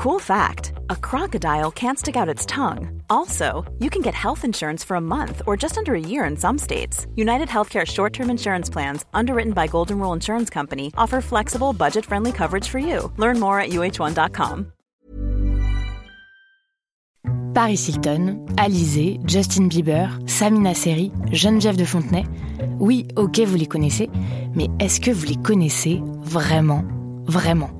Cool fact a crocodile can't stick out its tongue. Also, you can get health insurance for a month or just under a year in some states. United Healthcare short term insurance plans, underwritten by Golden Rule Insurance Company, offer flexible, budget friendly coverage for you. Learn more at uh1.com. Paris Hilton, Alizé, Justin Bieber, Samina Seri, Geneviève de Fontenay. Oui, ok, vous les connaissez, mais est-ce que vous les connaissez vraiment Vraiment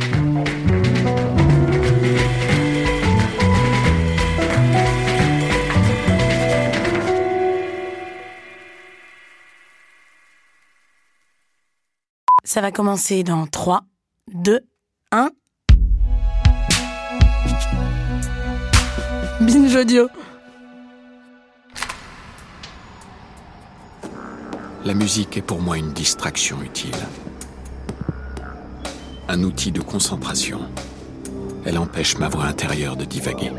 Ça va commencer dans 3, 2, 1. Binge audio. La musique est pour moi une distraction utile. Un outil de concentration. Elle empêche ma voix intérieure de divaguer.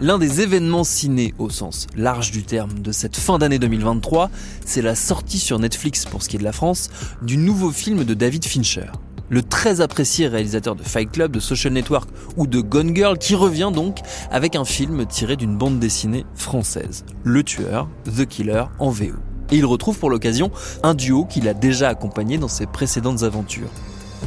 L'un des événements ciné au sens large du terme de cette fin d'année 2023, c'est la sortie sur Netflix pour ce qui est de la France du nouveau film de David Fincher. Le très apprécié réalisateur de Fight Club, de Social Network ou de Gone Girl qui revient donc avec un film tiré d'une bande dessinée française, Le Tueur, The Killer en VO. Et il retrouve pour l'occasion un duo qu'il a déjà accompagné dans ses précédentes aventures.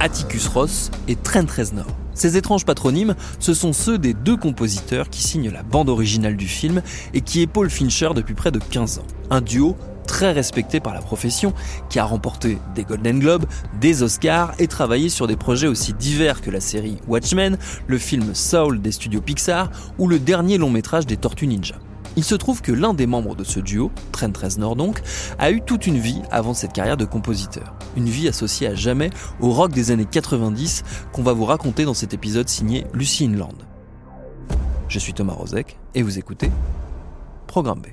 Atticus Ross et Trent Reznor. Ces étranges patronymes, ce sont ceux des deux compositeurs qui signent la bande originale du film et qui épaulent Fincher depuis près de 15 ans. Un duo très respecté par la profession, qui a remporté des Golden Globes, des Oscars et travaillé sur des projets aussi divers que la série Watchmen, le film Soul des studios Pixar ou le dernier long métrage des Tortues Ninja. Il se trouve que l'un des membres de ce duo, Trent Reznor donc, a eu toute une vie avant cette carrière de compositeur. Une vie associée à jamais au rock des années 90 qu'on va vous raconter dans cet épisode signé Lucy Inland. Je suis Thomas Rozek et vous écoutez Programme B.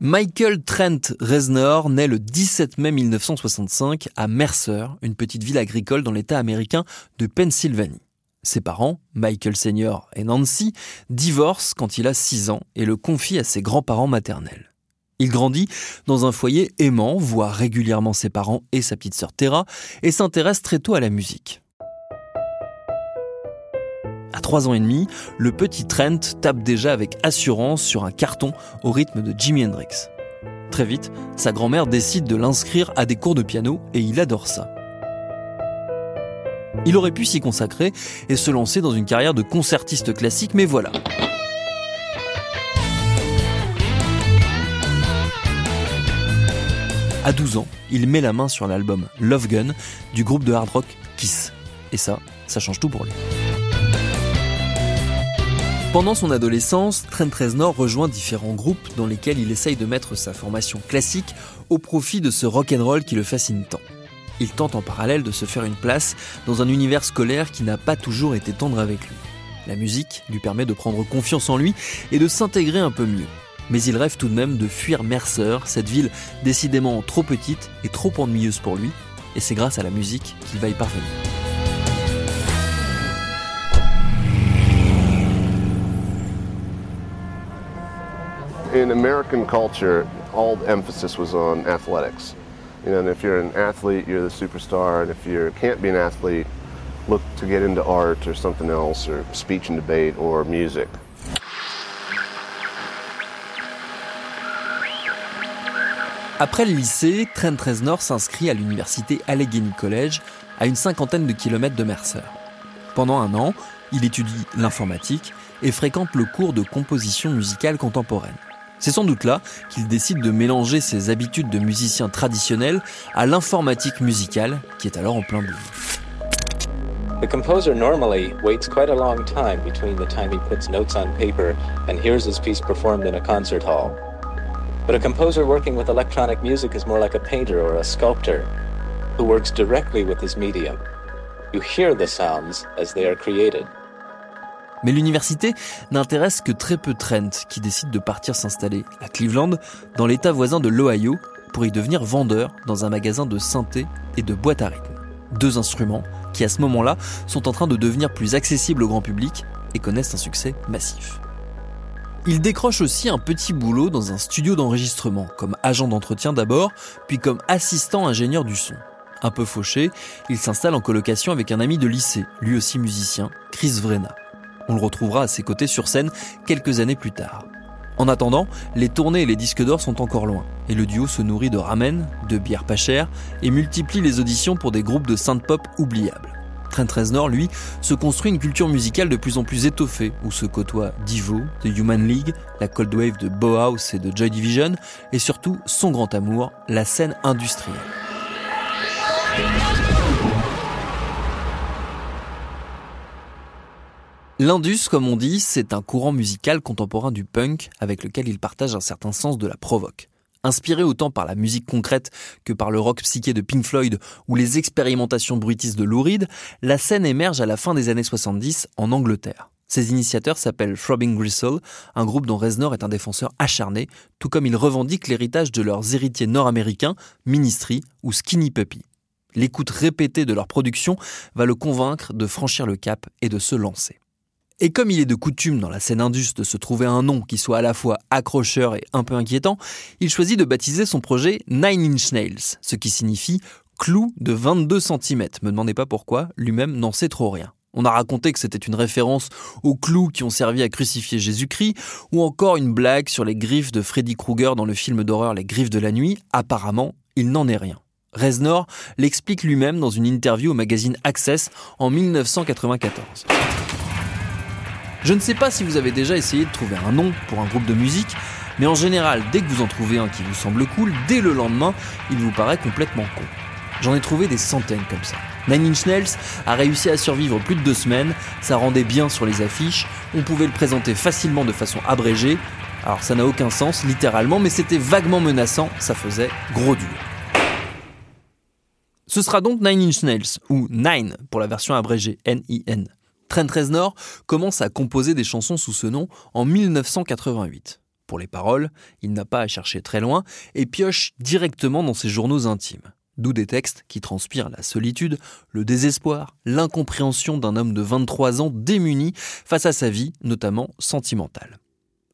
Michael Trent Reznor naît le 17 mai 1965 à Mercer, une petite ville agricole dans l'État américain de Pennsylvanie. Ses parents, Michael Senior et Nancy, divorcent quand il a 6 ans et le confient à ses grands-parents maternels. Il grandit dans un foyer aimant, voit régulièrement ses parents et sa petite sœur Tara, et s'intéresse très tôt à la musique. À 3 ans et demi, le petit Trent tape déjà avec assurance sur un carton au rythme de Jimi Hendrix. Très vite, sa grand-mère décide de l'inscrire à des cours de piano et il adore ça. Il aurait pu s'y consacrer et se lancer dans une carrière de concertiste classique, mais voilà. À 12 ans, il met la main sur l'album Love Gun du groupe de hard rock Kiss. Et ça, ça change tout pour lui. Pendant son adolescence, Trent Reznor rejoint différents groupes dans lesquels il essaye de mettre sa formation classique au profit de ce rock'n'roll qui le fascine tant. Il tente en parallèle de se faire une place dans un univers scolaire qui n'a pas toujours été tendre avec lui. La musique lui permet de prendre confiance en lui et de s'intégrer un peu mieux. Mais il rêve tout de même de fuir Mercer, cette ville décidément trop petite et trop ennuyeuse pour lui, et c'est grâce à la musique qu'il va y parvenir. In American culture, all emphasis was on athletics. You know, and if you're an athlete, you're the superstar, and if you can't be an athlete, look to get into art or something else, or speech and debate, or music. Après le lycée, Trent Reznor s'inscrit à l'université Allegheny College, à une cinquantaine de kilomètres de Mercer. Pendant un an, il étudie l'informatique et fréquente le cours de composition musicale contemporaine. C'est sans doute là qu'il décide de mélanger ses habitudes de musicien traditionnel à l'informatique musicale qui est alors en plein boom. The composer normally waits quite a long time between the time he puts notes on paper and hears his piece performed in a concert hall. But a composer working with electronic music is more like a painter or a sculptor who works directly with his medium. You hear the sounds as they are created. Mais l'université n'intéresse que très peu Trent, qui décide de partir s'installer à Cleveland, dans l'état voisin de l'Ohio, pour y devenir vendeur dans un magasin de synthé et de boîte à rythme. Deux instruments qui à ce moment-là sont en train de devenir plus accessibles au grand public et connaissent un succès massif. Il décroche aussi un petit boulot dans un studio d'enregistrement, comme agent d'entretien d'abord, puis comme assistant ingénieur du son. Un peu fauché, il s'installe en colocation avec un ami de lycée, lui aussi musicien, Chris Vrena. On le retrouvera à ses côtés sur scène quelques années plus tard. En attendant, les tournées et les disques d'or sont encore loin, et le duo se nourrit de ramen, de bières pas chères, et multiplie les auditions pour des groupes de synth-pop oubliables. Trent Reznor, lui, se construit une culture musicale de plus en plus étoffée, où se côtoient Divo, The Human League, la Cold Wave de Bauhaus et de Joy Division, et surtout son grand amour, la scène industrielle. L'Indus, comme on dit, c'est un courant musical contemporain du punk avec lequel il partage un certain sens de la provoque. Inspiré autant par la musique concrète que par le rock psyché de Pink Floyd ou les expérimentations bruitistes de Lou Reed, la scène émerge à la fin des années 70 en Angleterre. Ses initiateurs s'appellent Throbbing Gristle, un groupe dont Reznor est un défenseur acharné, tout comme ils revendiquent l'héritage de leurs héritiers nord-américains, Ministry ou Skinny Puppy. L'écoute répétée de leur production va le convaincre de franchir le cap et de se lancer. Et comme il est de coutume dans la scène indus de se trouver un nom qui soit à la fois accrocheur et un peu inquiétant, il choisit de baptiser son projet Nine Inch Nails, ce qui signifie clou de 22 cm. Me demandez pas pourquoi, lui-même n'en sait trop rien. On a raconté que c'était une référence aux clous qui ont servi à crucifier Jésus-Christ, ou encore une blague sur les griffes de Freddy Krueger dans le film d'horreur Les Griffes de la Nuit. Apparemment, il n'en est rien. Reznor l'explique lui-même dans une interview au magazine Access en 1994. Je ne sais pas si vous avez déjà essayé de trouver un nom pour un groupe de musique, mais en général, dès que vous en trouvez un qui vous semble cool, dès le lendemain, il vous paraît complètement con. J'en ai trouvé des centaines comme ça. Nine Inch Nails a réussi à survivre plus de deux semaines, ça rendait bien sur les affiches, on pouvait le présenter facilement de façon abrégée. Alors ça n'a aucun sens, littéralement, mais c'était vaguement menaçant, ça faisait gros dur. Ce sera donc Nine Inch Nails, ou Nine pour la version abrégée, N-I-N. Trent Reznor commence à composer des chansons sous ce nom en 1988. Pour les paroles, il n'a pas à chercher très loin et pioche directement dans ses journaux intimes. D'où des textes qui transpirent la solitude, le désespoir, l'incompréhension d'un homme de 23 ans démuni face à sa vie, notamment sentimentale.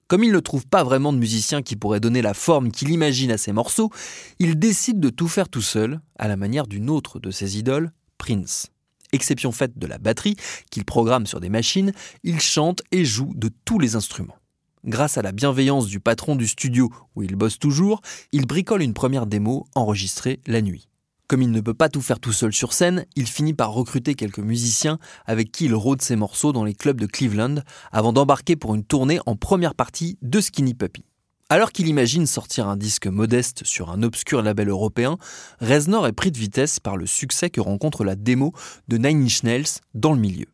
Comme il ne trouve pas vraiment de musicien qui pourrait donner la forme qu'il imagine à ses morceaux, il décide de tout faire tout seul, à la manière d'une autre de ses idoles, Prince exception faite de la batterie qu'il programme sur des machines, il chante et joue de tous les instruments. Grâce à la bienveillance du patron du studio où il bosse toujours, il bricole une première démo enregistrée la nuit. Comme il ne peut pas tout faire tout seul sur scène, il finit par recruter quelques musiciens avec qui il rôde ses morceaux dans les clubs de Cleveland avant d'embarquer pour une tournée en première partie de Skinny Puppy. Alors qu'il imagine sortir un disque modeste sur un obscur label européen, Reznor est pris de vitesse par le succès que rencontre la démo de Nine Inch Nails dans le milieu.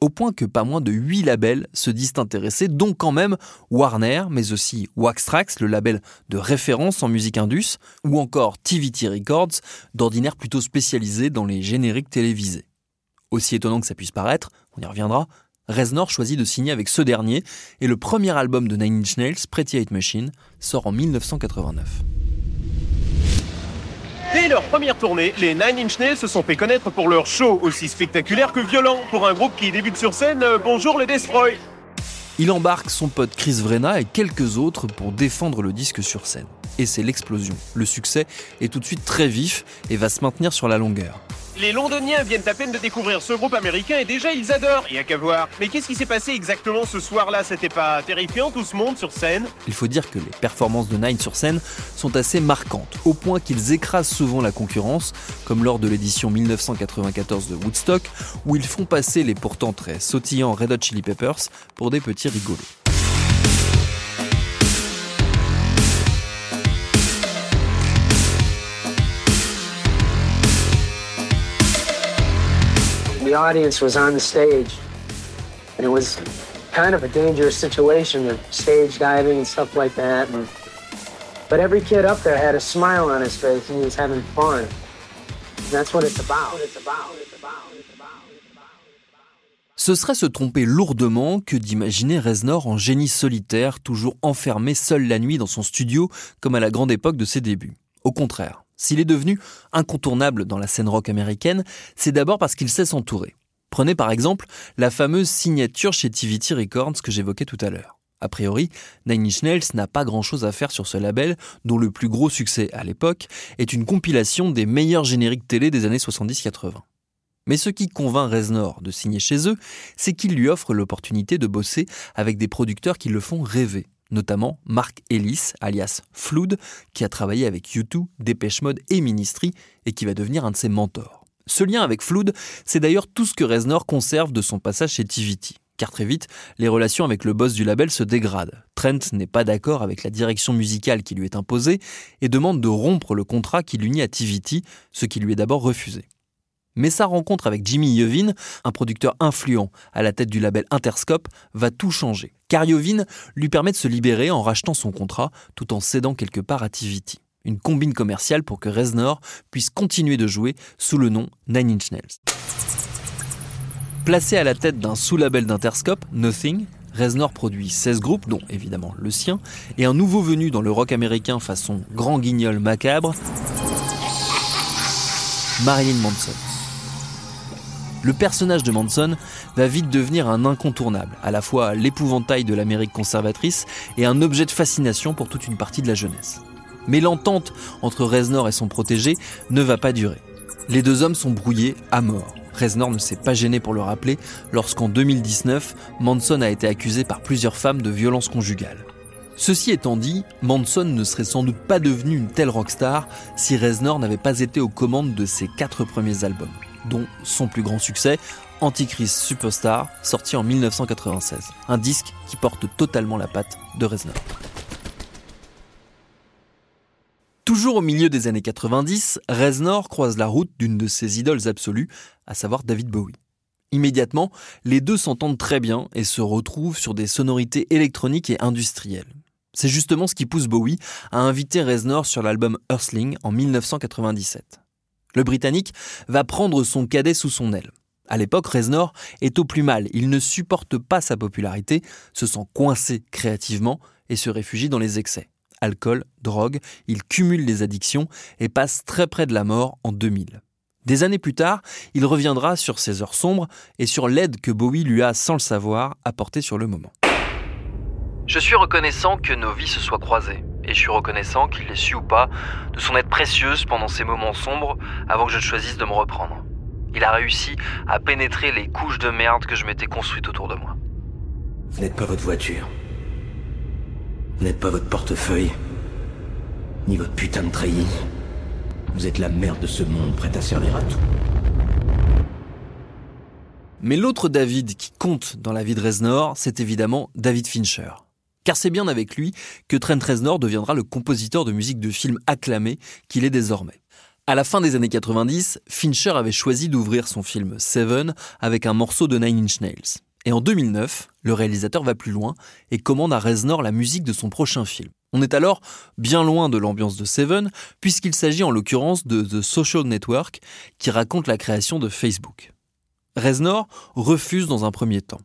Au point que pas moins de 8 labels se disent intéressés, dont quand même Warner, mais aussi Waxtrax, le label de référence en musique indus, ou encore TVT Records, d'ordinaire plutôt spécialisé dans les génériques télévisés. Aussi étonnant que ça puisse paraître, on y reviendra, Reznor choisit de signer avec ce dernier et le premier album de Nine Inch Nails, Pretty Hate Machine, sort en 1989. Dès leur première tournée, les Nine Inch Nails se sont fait connaître pour leur show aussi spectaculaire que violent pour un groupe qui débute sur scène. Euh, bonjour les Destroy il embarque son pote Chris Vrena et quelques autres pour défendre le disque sur scène. Et c'est l'explosion. Le succès est tout de suite très vif et va se maintenir sur la longueur. Les Londoniens viennent à peine de découvrir ce groupe américain et déjà ils adorent, il y a qu'à voir. Mais qu'est-ce qui s'est passé exactement ce soir-là? C'était pas terrifiant tout ce monde sur scène? Il faut dire que les performances de Nine sur scène sont assez marquantes, au point qu'ils écrasent souvent la concurrence, comme lors de l'édition 1994 de Woodstock, où ils font passer les pourtant très sautillants Red Hot Chili Peppers pour des petits rigolos. Audience was on the stage, and it was kind of a dangerous situation with stage diving and stuff like that. And, but every kid up there had a smile on his face, and he was having fun. And that's what. It's about. It's about. Ce serait se tromper lourdement que d'imaginer Reznor en génie solitaire, toujours enfermé seul la nuit dans son studio, comme à la grande époque de ses débuts. Au contraire, s'il est devenu incontournable dans la scène rock américaine, c'est d'abord parce qu'il sait s'entourer. Prenez par exemple la fameuse signature chez TVT Records que j'évoquais tout à l'heure. A priori, Nine Inch n'a pas grand-chose à faire sur ce label, dont le plus gros succès à l'époque est une compilation des meilleurs génériques télé des années 70-80. Mais ce qui convainc Reznor de signer chez eux, c'est qu'ils lui offrent l'opportunité de bosser avec des producteurs qui le font rêver, notamment Mark Ellis, alias Flood, qui a travaillé avec U2, Dépêche Mode et Ministry, et qui va devenir un de ses mentors. Ce lien avec Flood, c'est d'ailleurs tout ce que Reznor conserve de son passage chez TVT. Car très vite, les relations avec le boss du label se dégradent. Trent n'est pas d'accord avec la direction musicale qui lui est imposée et demande de rompre le contrat qui l'unit à TVT, ce qui lui est d'abord refusé. Mais sa rencontre avec Jimmy Iovine, un producteur influent à la tête du label Interscope, va tout changer. Car Iovine lui permet de se libérer en rachetant son contrat tout en cédant quelque part à TVT. Une combine commerciale pour que Reznor puisse continuer de jouer sous le nom Nine Inch Nails. Placé à la tête d'un sous-label d'Interscope, Nothing, Reznor produit 16 groupes, dont évidemment le sien, et un nouveau venu dans le rock américain façon grand guignol macabre, Marilyn Manson. Le personnage de Manson va vite devenir un incontournable, à la fois l'épouvantail de l'Amérique conservatrice et un objet de fascination pour toute une partie de la jeunesse. Mais l'entente entre Reznor et son protégé ne va pas durer. Les deux hommes sont brouillés à mort. Reznor ne s'est pas gêné pour le rappeler lorsqu'en 2019, Manson a été accusé par plusieurs femmes de violence conjugale. Ceci étant dit, Manson ne serait sans doute pas devenu une telle rockstar si Reznor n'avait pas été aux commandes de ses quatre premiers albums dont son plus grand succès, Antichrist Superstar, sorti en 1996. Un disque qui porte totalement la patte de Reznor. Toujours au milieu des années 90, Reznor croise la route d'une de ses idoles absolues, à savoir David Bowie. Immédiatement, les deux s'entendent très bien et se retrouvent sur des sonorités électroniques et industrielles. C'est justement ce qui pousse Bowie à inviter Reznor sur l'album Earthling en 1997. Le Britannique va prendre son cadet sous son aile. À l'époque, Reznor est au plus mal. Il ne supporte pas sa popularité, se sent coincé créativement et se réfugie dans les excès. Alcool, drogue, il cumule les addictions et passe très près de la mort en 2000. Des années plus tard, il reviendra sur ses heures sombres et sur l'aide que Bowie lui a, sans le savoir, apportée sur le moment. Je suis reconnaissant que nos vies se soient croisées et je suis reconnaissant qu'il l'ait su ou pas de son aide précieuse pendant ces moments sombres avant que je ne choisisse de me reprendre. Il a réussi à pénétrer les couches de merde que je m'étais construites autour de moi. Vous n'êtes pas votre voiture. Vous n'êtes pas votre portefeuille. Ni votre putain de treillis. Vous êtes la merde de ce monde prête à servir à tout. Mais l'autre David qui compte dans la vie de Reznor, c'est évidemment David Fincher. Car c'est bien avec lui que Trent Reznor deviendra le compositeur de musique de film acclamé qu'il est désormais. À la fin des années 90, Fincher avait choisi d'ouvrir son film Seven avec un morceau de Nine Inch Nails. Et en 2009, le réalisateur va plus loin et commande à Reznor la musique de son prochain film. On est alors bien loin de l'ambiance de Seven, puisqu'il s'agit en l'occurrence de The Social Network, qui raconte la création de Facebook. Reznor refuse dans un premier temps.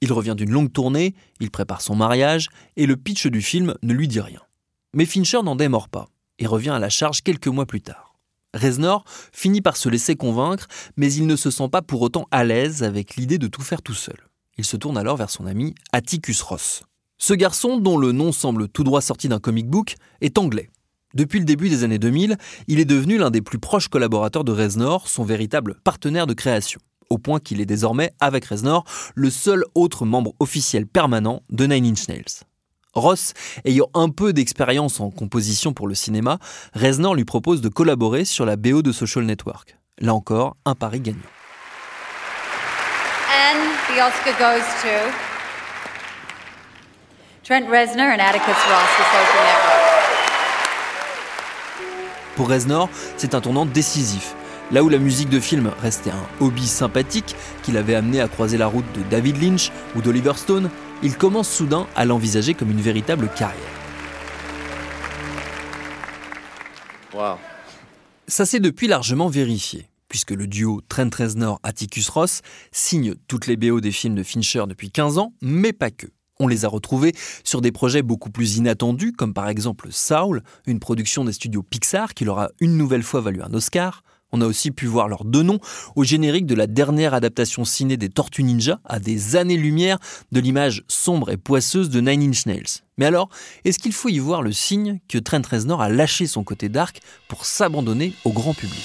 Il revient d'une longue tournée, il prépare son mariage, et le pitch du film ne lui dit rien. Mais Fincher n'en démord pas, et revient à la charge quelques mois plus tard. Reznor finit par se laisser convaincre, mais il ne se sent pas pour autant à l'aise avec l'idée de tout faire tout seul. Il se tourne alors vers son ami Atticus Ross. Ce garçon, dont le nom semble tout droit sorti d'un comic book, est anglais. Depuis le début des années 2000, il est devenu l'un des plus proches collaborateurs de Reznor, son véritable partenaire de création au point qu'il est désormais, avec Reznor, le seul autre membre officiel permanent de Nine Inch Nails. Ross ayant un peu d'expérience en composition pour le cinéma, Reznor lui propose de collaborer sur la BO de Social Network. Là encore, un pari gagnant. And the Oscar goes to Trent Reznor and Atticus Ross, the Social Network. Pour Reznor, c'est un tournant décisif. Là où la musique de film restait un hobby sympathique qui l'avait amené à croiser la route de David Lynch ou d'Oliver Stone, il commence soudain à l'envisager comme une véritable carrière. Wow. Ça s'est depuis largement vérifié, puisque le duo Trent Reznor-Atticus Ross signe toutes les BO des films de Fincher depuis 15 ans, mais pas que. On les a retrouvés sur des projets beaucoup plus inattendus, comme par exemple Saul, une production des studios Pixar qui leur a une nouvelle fois valu un Oscar. On a aussi pu voir leurs deux noms au générique de la dernière adaptation ciné des Tortues Ninja, à des années-lumière de l'image sombre et poisseuse de Nine Inch Nails. Mais alors, est-ce qu'il faut y voir le signe que Trent Reznor a lâché son côté dark pour s'abandonner au grand public?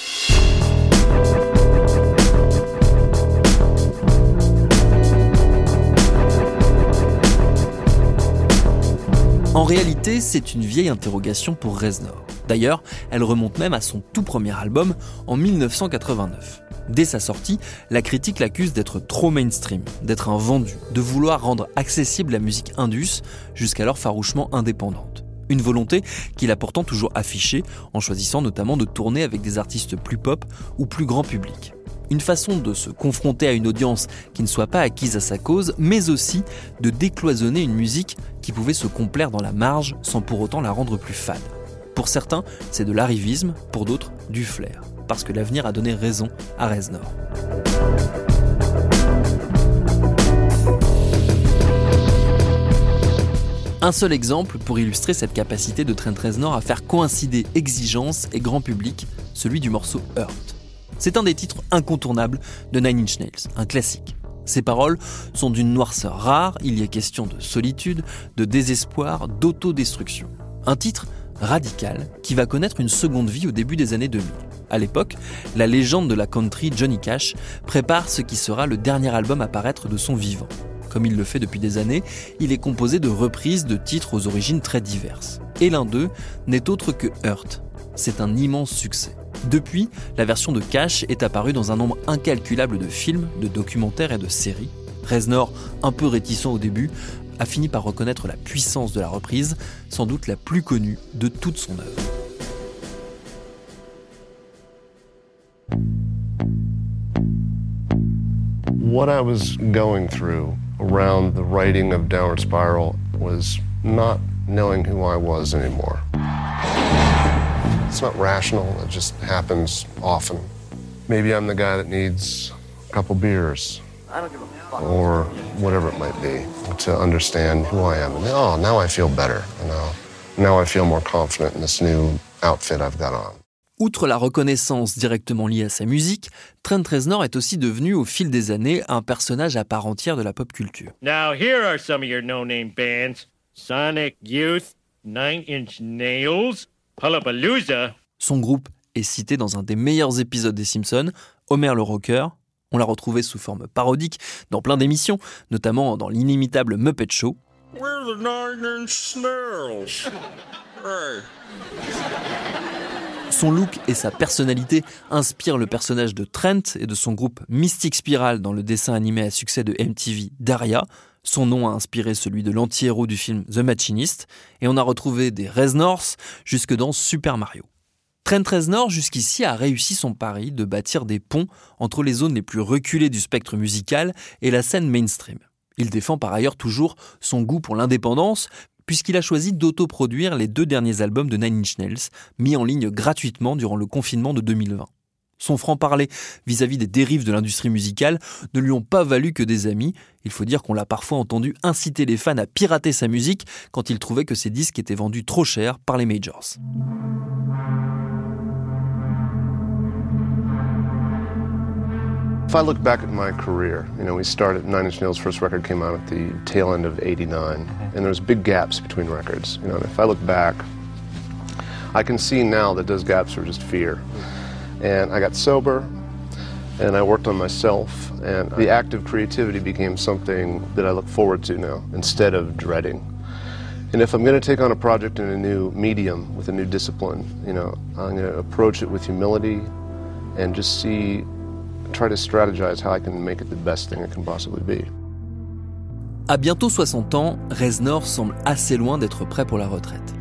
En réalité, c'est une vieille interrogation pour Reznor. D'ailleurs, elle remonte même à son tout premier album en 1989. Dès sa sortie, la critique l'accuse d'être trop mainstream, d'être un vendu, de vouloir rendre accessible la musique indus, jusqu'alors farouchement indépendante. Une volonté qu'il a pourtant toujours affichée, en choisissant notamment de tourner avec des artistes plus pop ou plus grand public une façon de se confronter à une audience qui ne soit pas acquise à sa cause, mais aussi de décloisonner une musique qui pouvait se complaire dans la marge sans pour autant la rendre plus fade. Pour certains, c'est de l'arrivisme, pour d'autres, du flair, parce que l'avenir a donné raison à Reznor. Un seul exemple pour illustrer cette capacité de Trent Reznor à faire coïncider exigence et grand public, celui du morceau Hurt. C'est un des titres incontournables de Nine Inch Nails, un classique. Ces paroles sont d'une noirceur rare, il y a question de solitude, de désespoir, d'autodestruction. Un titre radical qui va connaître une seconde vie au début des années 2000. À l'époque, la légende de la country Johnny Cash prépare ce qui sera le dernier album à paraître de son vivant. Comme il le fait depuis des années, il est composé de reprises de titres aux origines très diverses. Et l'un d'eux n'est autre que Hurt. C'est un immense succès. Depuis, la version de Cash est apparue dans un nombre incalculable de films, de documentaires et de séries. Reznor, un peu réticent au début, a fini par reconnaître la puissance de la reprise, sans doute la plus connue de toute son œuvre. What I was going through around the writing of Downward Spiral was not knowing who I was anymore. It's not rational, it just happens often. Maybe I'm the guy that needs a couple beers. Or whatever it might be to understand who I am. And oh, now I feel better. You know? Now I feel more confident in this new outfit I've got on. Outre la reconnaissance directement liée à sa musique, Trent Reznor est aussi devenu au fil des années un personnage à part entière de la pop culture. Now here are some of your no-name bands. Sonic Youth, Nine Inch Nails, son groupe est cité dans un des meilleurs épisodes des Simpsons, Homer le Rocker. On l'a retrouvé sous forme parodique dans plein d'émissions, notamment dans l'inimitable Muppet Show. Son look et sa personnalité inspirent le personnage de Trent et de son groupe Mystic Spiral dans le dessin animé à succès de MTV Daria. Son nom a inspiré celui de l'anti-héros du film The Machinist, et on a retrouvé des Reznors jusque dans Super Mario. Trent Reznor jusqu'ici a réussi son pari de bâtir des ponts entre les zones les plus reculées du spectre musical et la scène mainstream. Il défend par ailleurs toujours son goût pour l'indépendance, puisqu'il a choisi d'autoproduire les deux derniers albums de Nine Inch Nails, mis en ligne gratuitement durant le confinement de 2020. Son franc-parler vis-à-vis des dérives de l'industrie musicale ne lui ont pas valu que des amis. Il faut dire qu'on l'a parfois entendu inciter les fans à pirater sa musique quand il trouvait que ses disques étaient vendus trop cher par les majors. If I look back at my career, you know, we started, Nine Inch Nails' first record came out at the tail end of 89, and there's big gaps between records. You know, and if I look back, I can see now that those gaps are just fear. And I got sober and I worked on myself, and the act of creativity became something that I look forward to now instead of dreading. And if I'm going to take on a project in a new medium with a new discipline, you know, I'm going to approach it with humility and just see, try to strategize how I can make it the best thing it can possibly be. À bientôt 60 ans, Reznor semble assez loin d'être prêt pour la retraite.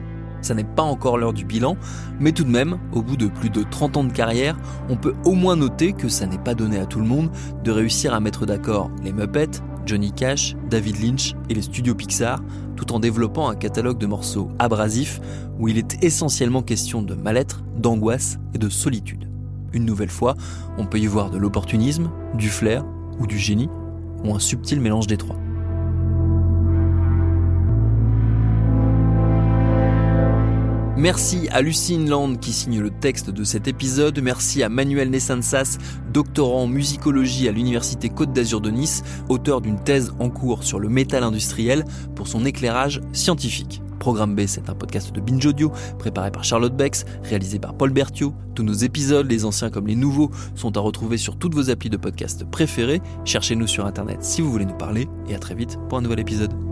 Ça n'est pas encore l'heure du bilan, mais tout de même, au bout de plus de 30 ans de carrière, on peut au moins noter que ça n'est pas donné à tout le monde de réussir à mettre d'accord les Muppets, Johnny Cash, David Lynch et les studios Pixar, tout en développant un catalogue de morceaux abrasifs où il est essentiellement question de mal-être, d'angoisse et de solitude. Une nouvelle fois, on peut y voir de l'opportunisme, du flair ou du génie, ou un subtil mélange des trois. Merci à Lucine Land qui signe le texte de cet épisode. Merci à Manuel Nessansas, doctorant en musicologie à l'Université Côte d'Azur de Nice, auteur d'une thèse en cours sur le métal industriel pour son éclairage scientifique. Programme B, c'est un podcast de Binge Audio, préparé par Charlotte Bex, réalisé par Paul Berthiaud. Tous nos épisodes, les anciens comme les nouveaux, sont à retrouver sur toutes vos applis de podcast préférés. Cherchez-nous sur Internet si vous voulez nous parler, et à très vite pour un nouvel épisode.